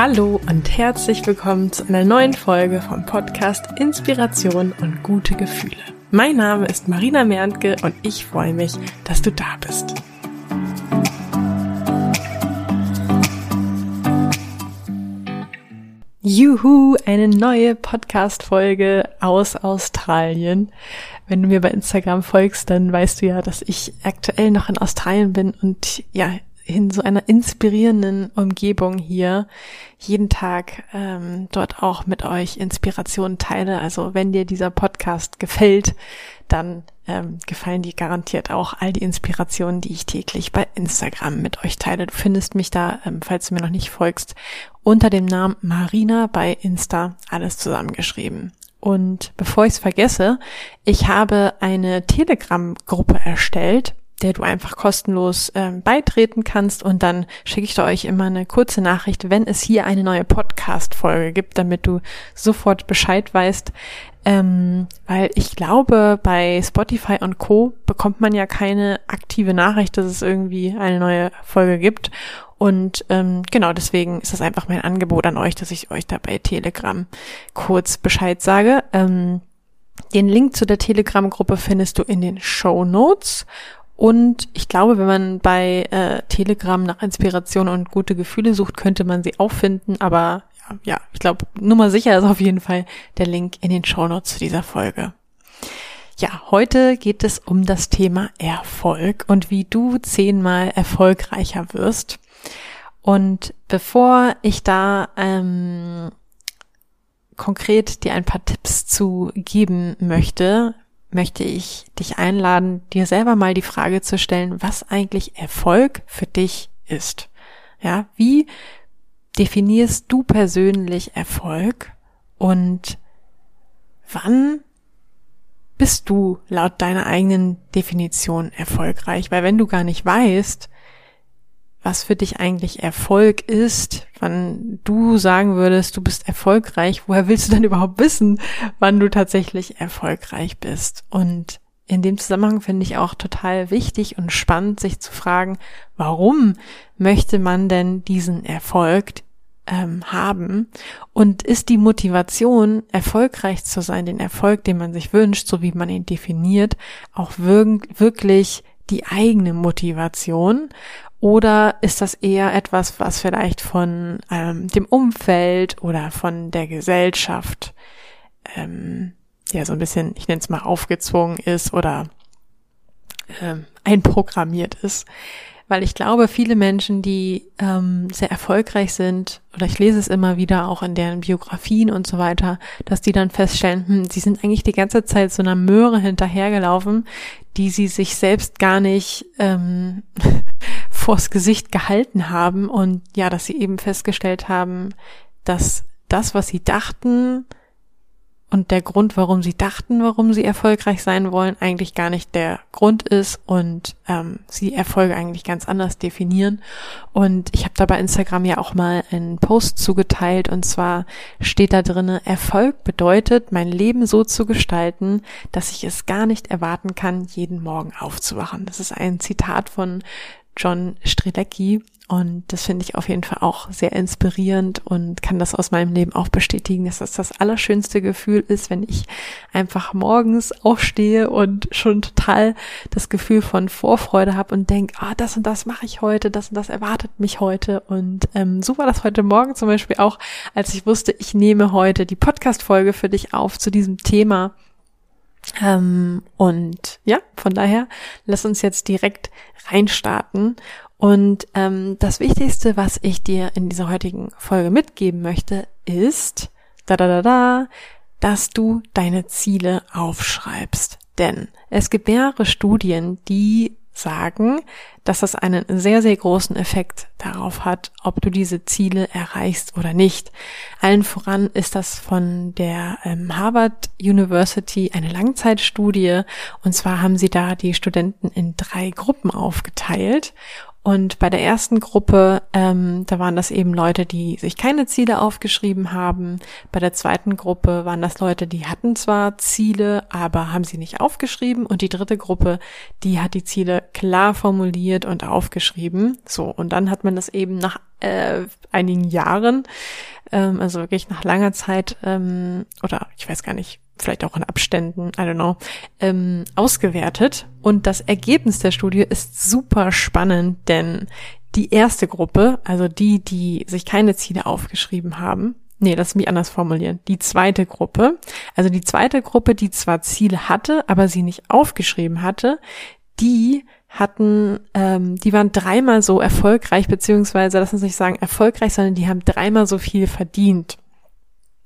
Hallo und herzlich willkommen zu einer neuen Folge vom Podcast Inspiration und gute Gefühle. Mein Name ist Marina Merntke und ich freue mich, dass du da bist. Juhu, eine neue Podcast-Folge aus Australien. Wenn du mir bei Instagram folgst, dann weißt du ja, dass ich aktuell noch in Australien bin und ja, in so einer inspirierenden Umgebung hier jeden Tag ähm, dort auch mit euch Inspiration teile. Also wenn dir dieser Podcast gefällt, dann ähm, gefallen dir garantiert auch all die Inspirationen, die ich täglich bei Instagram mit euch teile. Du findest mich da, ähm, falls du mir noch nicht folgst, unter dem Namen Marina bei Insta, alles zusammengeschrieben. Und bevor ich es vergesse, ich habe eine Telegram-Gruppe erstellt der du einfach kostenlos ähm, beitreten kannst und dann schicke ich euch immer eine kurze Nachricht, wenn es hier eine neue Podcast-Folge gibt, damit du sofort Bescheid weißt. Ähm, weil ich glaube, bei Spotify und Co. bekommt man ja keine aktive Nachricht, dass es irgendwie eine neue Folge gibt. Und ähm, genau deswegen ist das einfach mein Angebot an euch, dass ich euch da bei Telegram kurz Bescheid sage. Ähm, den Link zu der Telegram-Gruppe findest du in den Show Notes. Und ich glaube, wenn man bei äh, Telegram nach Inspiration und gute Gefühle sucht, könnte man sie auch finden. Aber ja, ja ich glaube, Nummer sicher ist auf jeden Fall der Link in den Show Notes zu dieser Folge. Ja, heute geht es um das Thema Erfolg und wie du zehnmal erfolgreicher wirst. Und bevor ich da ähm, konkret dir ein paar Tipps zu geben möchte, möchte ich dich einladen, dir selber mal die Frage zu stellen, was eigentlich Erfolg für dich ist. Ja, wie definierst du persönlich Erfolg und wann bist du laut deiner eigenen Definition erfolgreich? Weil wenn du gar nicht weißt, was für dich eigentlich Erfolg ist, wann du sagen würdest, du bist erfolgreich, woher willst du dann überhaupt wissen, wann du tatsächlich erfolgreich bist? Und in dem Zusammenhang finde ich auch total wichtig und spannend, sich zu fragen, warum möchte man denn diesen Erfolg ähm, haben? Und ist die Motivation, erfolgreich zu sein, den Erfolg, den man sich wünscht, so wie man ihn definiert, auch wirklich die eigene Motivation? Oder ist das eher etwas, was vielleicht von ähm, dem Umfeld oder von der Gesellschaft ähm, ja so ein bisschen, ich nenne es mal, aufgezwungen ist oder ähm, einprogrammiert ist? Weil ich glaube, viele Menschen, die ähm, sehr erfolgreich sind, oder ich lese es immer wieder auch in deren Biografien und so weiter, dass die dann feststellen, hm, sie sind eigentlich die ganze Zeit so einer Möhre hinterhergelaufen, die sie sich selbst gar nicht ähm, vors Gesicht gehalten haben und ja, dass sie eben festgestellt haben, dass das, was sie dachten und der Grund, warum sie dachten, warum sie erfolgreich sein wollen, eigentlich gar nicht der Grund ist und ähm, sie Erfolge eigentlich ganz anders definieren. Und ich habe da bei Instagram ja auch mal einen Post zugeteilt und zwar steht da drinne, Erfolg bedeutet, mein Leben so zu gestalten, dass ich es gar nicht erwarten kann, jeden Morgen aufzuwachen. Das ist ein Zitat von John Strilecki. Und das finde ich auf jeden Fall auch sehr inspirierend und kann das aus meinem Leben auch bestätigen, dass das das allerschönste Gefühl ist, wenn ich einfach morgens aufstehe und schon total das Gefühl von Vorfreude habe und denke, ah, das und das mache ich heute, das und das erwartet mich heute. Und ähm, so war das heute Morgen zum Beispiel auch, als ich wusste, ich nehme heute die Podcast-Folge für dich auf zu diesem Thema ähm, und ja, von daher, lass uns jetzt direkt reinstarten. Und ähm, das Wichtigste, was ich dir in dieser heutigen Folge mitgeben möchte, ist, da da da da, dass du deine Ziele aufschreibst. Denn es gibt mehrere Studien, die sagen, dass das einen sehr, sehr großen Effekt darauf hat, ob du diese Ziele erreichst oder nicht. Allen voran ist das von der ähm, Harvard University eine Langzeitstudie. Und zwar haben sie da die Studenten in drei Gruppen aufgeteilt Und bei der ersten Gruppe, ähm, da waren das eben Leute, die sich keine Ziele aufgeschrieben haben. Bei der zweiten Gruppe waren das Leute, die hatten zwar Ziele, aber haben sie nicht aufgeschrieben. Und die dritte Gruppe, die hat die Ziele klar formuliert und aufgeschrieben. So, und dann hat man das eben nach äh, einigen Jahren, ähm, also wirklich nach langer Zeit, ähm, oder ich weiß gar nicht, vielleicht auch in Abständen, I don't know, ähm, ausgewertet. Und das Ergebnis der Studie ist super spannend, denn die erste Gruppe, also die, die sich keine Ziele aufgeschrieben haben, nee, lass mich anders formulieren, die zweite Gruppe, also die zweite Gruppe, die zwar Ziele hatte, aber sie nicht aufgeschrieben hatte, die hatten, ähm, die waren dreimal so erfolgreich, beziehungsweise, lass uns nicht sagen erfolgreich, sondern die haben dreimal so viel verdient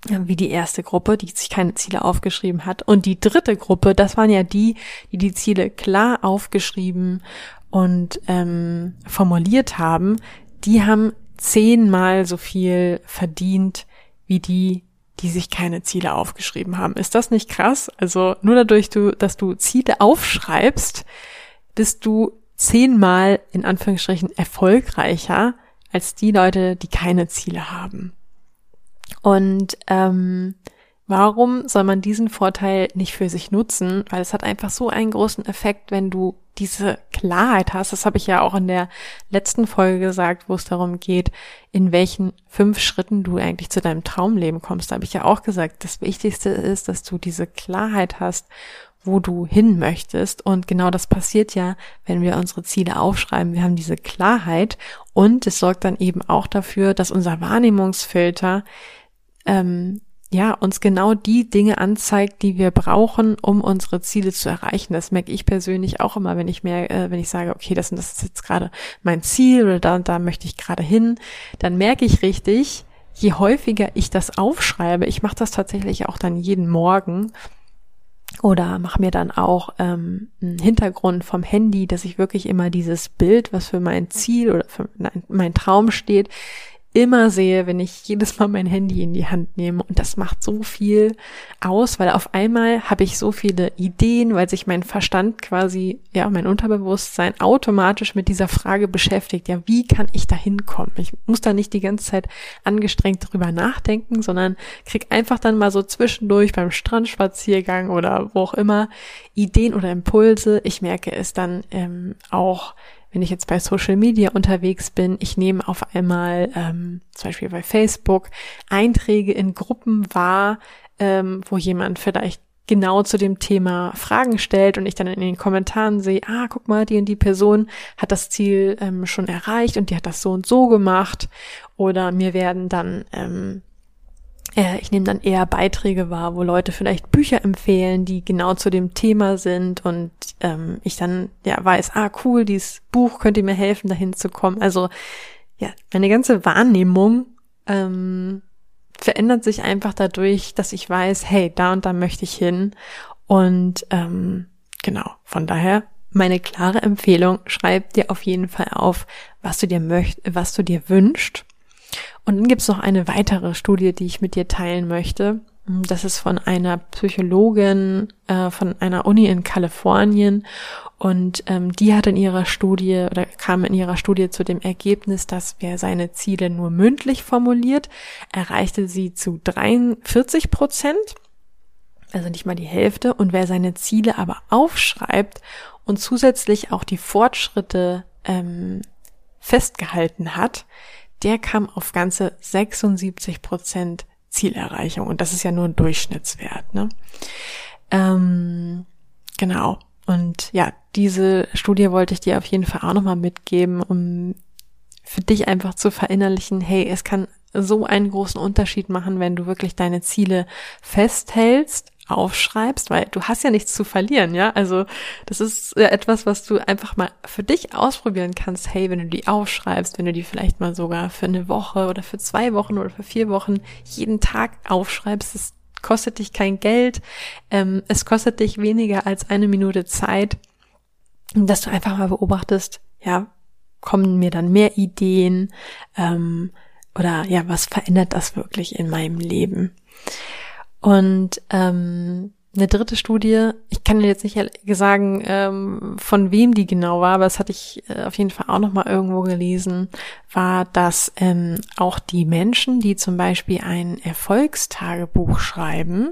wie die erste Gruppe, die sich keine Ziele aufgeschrieben hat. Und die dritte Gruppe, das waren ja die, die die Ziele klar aufgeschrieben und ähm, formuliert haben, die haben zehnmal so viel verdient wie die, die sich keine Ziele aufgeschrieben haben. Ist das nicht krass? Also nur dadurch, du, dass du Ziele aufschreibst, bist du zehnmal in Anführungsstrichen erfolgreicher als die Leute, die keine Ziele haben. Und ähm, warum soll man diesen Vorteil nicht für sich nutzen? Weil es hat einfach so einen großen Effekt, wenn du diese Klarheit hast. Das habe ich ja auch in der letzten Folge gesagt, wo es darum geht, in welchen fünf Schritten du eigentlich zu deinem Traumleben kommst. Da habe ich ja auch gesagt, das Wichtigste ist, dass du diese Klarheit hast wo du hin möchtest. Und genau das passiert ja, wenn wir unsere Ziele aufschreiben. Wir haben diese Klarheit und es sorgt dann eben auch dafür, dass unser Wahrnehmungsfilter ähm, ja, uns genau die Dinge anzeigt, die wir brauchen, um unsere Ziele zu erreichen. Das merke ich persönlich auch immer, wenn ich mehr, äh, wenn ich sage, okay, das, das ist jetzt gerade mein Ziel oder da, da möchte ich gerade hin, dann merke ich richtig, je häufiger ich das aufschreibe, ich mache das tatsächlich auch dann jeden Morgen oder mache mir dann auch ähm, einen Hintergrund vom Handy, dass ich wirklich immer dieses Bild, was für mein Ziel oder für mein Traum steht, immer sehe, wenn ich jedes Mal mein Handy in die Hand nehme. Und das macht so viel aus, weil auf einmal habe ich so viele Ideen, weil sich mein Verstand quasi, ja, mein Unterbewusstsein automatisch mit dieser Frage beschäftigt. Ja, wie kann ich da hinkommen? Ich muss da nicht die ganze Zeit angestrengt drüber nachdenken, sondern krieg einfach dann mal so zwischendurch beim Strandspaziergang oder wo auch immer Ideen oder Impulse. Ich merke es dann ähm, auch wenn ich jetzt bei Social Media unterwegs bin, ich nehme auf einmal ähm, zum Beispiel bei Facebook Einträge in Gruppen wahr, ähm, wo jemand vielleicht genau zu dem Thema Fragen stellt und ich dann in den Kommentaren sehe, ah, guck mal, die und die Person hat das Ziel ähm, schon erreicht und die hat das so und so gemacht. Oder mir werden dann ähm, äh, ich nehme dann eher Beiträge wahr, wo Leute vielleicht Bücher empfehlen, die genau zu dem Thema sind und ähm, ich dann ja weiß, ah cool, dieses Buch könnte mir helfen, dahin zu kommen. Also ja, meine ganze Wahrnehmung ähm, verändert sich einfach dadurch, dass ich weiß, hey, da und da möchte ich hin. Und ähm, genau, von daher meine klare Empfehlung, schreib dir auf jeden Fall auf, was du dir möcht, was du dir wünschst und dann gibt es noch eine weitere Studie, die ich mit dir teilen möchte. Das ist von einer Psychologin äh, von einer Uni in Kalifornien und ähm, die hat in ihrer Studie oder kam in ihrer Studie zu dem Ergebnis, dass wer seine Ziele nur mündlich formuliert, erreichte sie zu 43 Prozent, also nicht mal die Hälfte. Und wer seine Ziele aber aufschreibt und zusätzlich auch die Fortschritte ähm, festgehalten hat, der kam auf ganze 76 Prozent Zielerreichung. Und das ist ja nur ein Durchschnittswert. Ne? Ähm, genau. Und ja, diese Studie wollte ich dir auf jeden Fall auch nochmal mitgeben, um für dich einfach zu verinnerlichen, hey, es kann so einen großen Unterschied machen, wenn du wirklich deine Ziele festhältst aufschreibst, weil du hast ja nichts zu verlieren, ja. Also das ist etwas, was du einfach mal für dich ausprobieren kannst. Hey, wenn du die aufschreibst, wenn du die vielleicht mal sogar für eine Woche oder für zwei Wochen oder für vier Wochen jeden Tag aufschreibst, das kostet dich kein Geld, ähm, es kostet dich weniger als eine Minute Zeit, dass du einfach mal beobachtest, ja, kommen mir dann mehr Ideen ähm, oder ja, was verändert das wirklich in meinem Leben? Und ähm, eine dritte Studie, ich kann dir jetzt nicht sagen, ähm, von wem die genau war, aber das hatte ich äh, auf jeden Fall auch noch mal irgendwo gelesen, war, dass ähm, auch die Menschen, die zum Beispiel ein Erfolgstagebuch schreiben,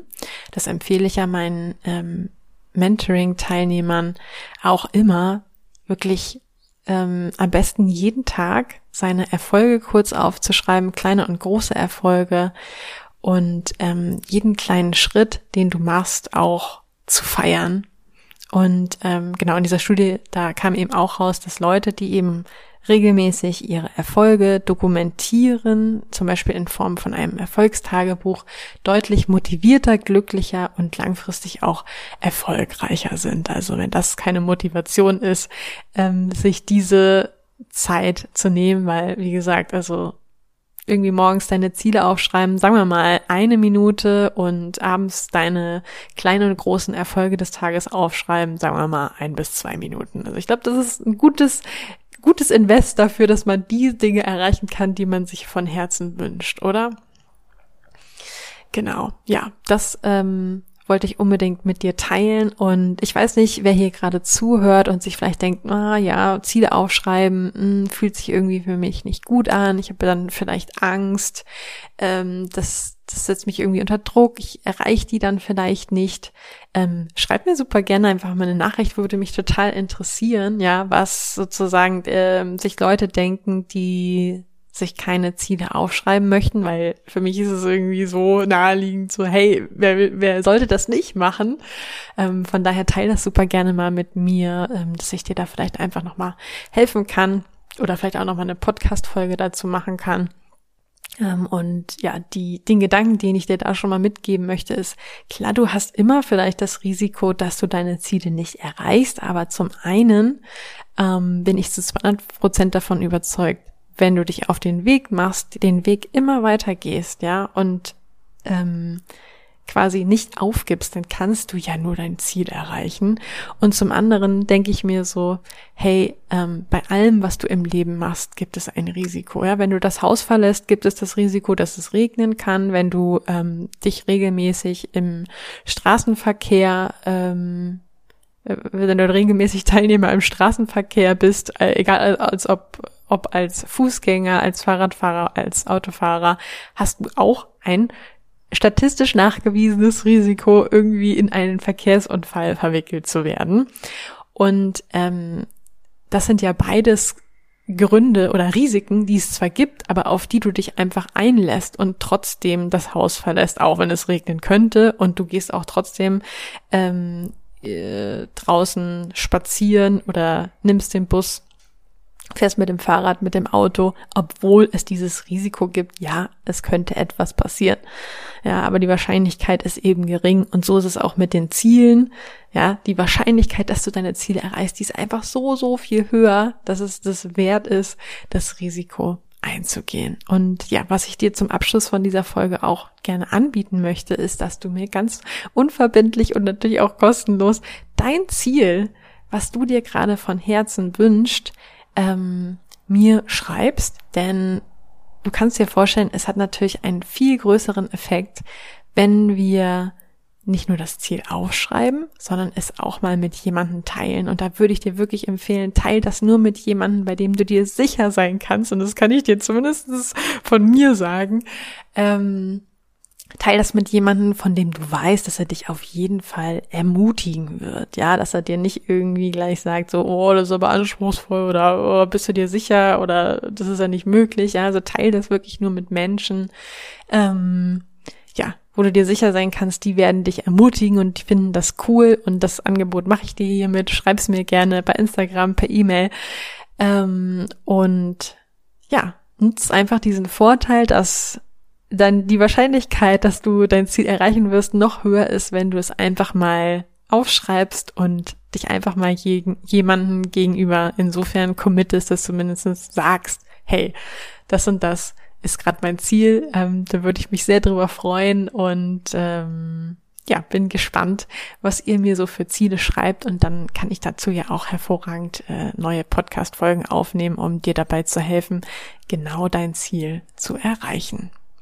das empfehle ich ja meinen ähm, Mentoring-Teilnehmern auch immer, wirklich ähm, am besten jeden Tag seine Erfolge kurz aufzuschreiben, kleine und große Erfolge und ähm, jeden kleinen Schritt, den du machst, auch zu feiern. Und ähm, genau in dieser Studie, da kam eben auch raus, dass Leute, die eben regelmäßig ihre Erfolge dokumentieren, zum Beispiel in Form von einem Erfolgstagebuch, deutlich motivierter, glücklicher und langfristig auch erfolgreicher sind. Also wenn das keine Motivation ist, ähm, sich diese Zeit zu nehmen, weil, wie gesagt, also irgendwie morgens deine Ziele aufschreiben, sagen wir mal eine Minute und abends deine kleinen und großen Erfolge des Tages aufschreiben, sagen wir mal ein bis zwei Minuten. Also ich glaube, das ist ein gutes, gutes Invest dafür, dass man die Dinge erreichen kann, die man sich von Herzen wünscht, oder? Genau, ja, das ähm, wollte ich unbedingt mit dir teilen. Und ich weiß nicht, wer hier gerade zuhört und sich vielleicht denkt, ah ja, Ziele aufschreiben, mh, hm, fühlt sich irgendwie für mich nicht gut an. Ich habe dann vielleicht Angst. Ähm, das, das setzt mich irgendwie unter Druck. Ich erreiche die dann vielleicht nicht. Ähm, schreib mir super gerne einfach mal eine Nachricht, würde mich total interessieren, ja, was sozusagen ähm, sich Leute denken, die sich keine Ziele aufschreiben möchten, weil für mich ist es irgendwie so naheliegend, so hey, wer, wer sollte das nicht machen? Ähm, von daher teile das super gerne mal mit mir, ähm, dass ich dir da vielleicht einfach nochmal helfen kann oder vielleicht auch nochmal eine Podcast-Folge dazu machen kann. Ähm, und ja, die, den Gedanken, den ich dir da schon mal mitgeben möchte, ist, klar, du hast immer vielleicht das Risiko, dass du deine Ziele nicht erreichst, aber zum einen ähm, bin ich zu 200 Prozent davon überzeugt, wenn du dich auf den Weg machst, den Weg immer weiter gehst, ja, und ähm, quasi nicht aufgibst, dann kannst du ja nur dein Ziel erreichen. Und zum anderen denke ich mir so, hey, ähm, bei allem, was du im Leben machst, gibt es ein Risiko. Ja, wenn du das Haus verlässt, gibt es das Risiko, dass es regnen kann. Wenn du ähm, dich regelmäßig im Straßenverkehr ähm, äh, wenn du regelmäßig Teilnehmer im Straßenverkehr bist, äh, egal als ob ob als Fußgänger, als Fahrradfahrer, als Autofahrer, hast du auch ein statistisch nachgewiesenes Risiko, irgendwie in einen Verkehrsunfall verwickelt zu werden. Und ähm, das sind ja beides Gründe oder Risiken, die es zwar gibt, aber auf die du dich einfach einlässt und trotzdem das Haus verlässt, auch wenn es regnen könnte und du gehst auch trotzdem ähm, äh, draußen spazieren oder nimmst den Bus fährst mit dem Fahrrad, mit dem Auto, obwohl es dieses Risiko gibt, ja, es könnte etwas passieren. Ja, aber die Wahrscheinlichkeit ist eben gering und so ist es auch mit den Zielen. Ja, die Wahrscheinlichkeit, dass du deine Ziele erreichst, die ist einfach so, so viel höher, dass es das wert ist, das Risiko einzugehen. Und ja, was ich dir zum Abschluss von dieser Folge auch gerne anbieten möchte, ist, dass du mir ganz unverbindlich und natürlich auch kostenlos dein Ziel, was du dir gerade von Herzen wünscht, ähm, mir schreibst, denn du kannst dir vorstellen, es hat natürlich einen viel größeren Effekt, wenn wir nicht nur das Ziel aufschreiben, sondern es auch mal mit jemandem teilen. Und da würde ich dir wirklich empfehlen, teil das nur mit jemandem, bei dem du dir sicher sein kannst. Und das kann ich dir zumindest von mir sagen. Ähm, Teil das mit jemandem, von dem du weißt, dass er dich auf jeden Fall ermutigen wird. Ja, dass er dir nicht irgendwie gleich sagt, so, oh, das ist aber anspruchsvoll oder oh, bist du dir sicher oder das ist ja nicht möglich. Ja, also teil das wirklich nur mit Menschen, ähm, wo du dir sicher sein kannst, die werden dich ermutigen und die finden das cool und das Angebot mache ich dir hiermit. Schreib's mir gerne bei Instagram, per E-Mail. Ähm, und ja, nutz einfach diesen Vorteil, dass dann die Wahrscheinlichkeit, dass du dein Ziel erreichen wirst, noch höher ist, wenn du es einfach mal aufschreibst und dich einfach mal je, jemanden gegenüber insofern committest, dass du mindestens sagst, hey, das und das ist gerade mein Ziel. Ähm, da würde ich mich sehr drüber freuen und ähm, ja, bin gespannt, was ihr mir so für Ziele schreibt und dann kann ich dazu ja auch hervorragend äh, neue Podcast-Folgen aufnehmen, um dir dabei zu helfen, genau dein Ziel zu erreichen.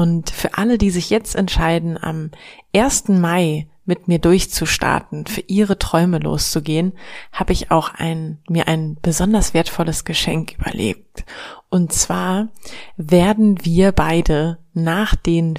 Und für alle, die sich jetzt entscheiden, am 1. Mai mit mir durchzustarten, für ihre Träume loszugehen, habe ich auch ein, mir ein besonders wertvolles Geschenk überlegt. Und zwar werden wir beide nach den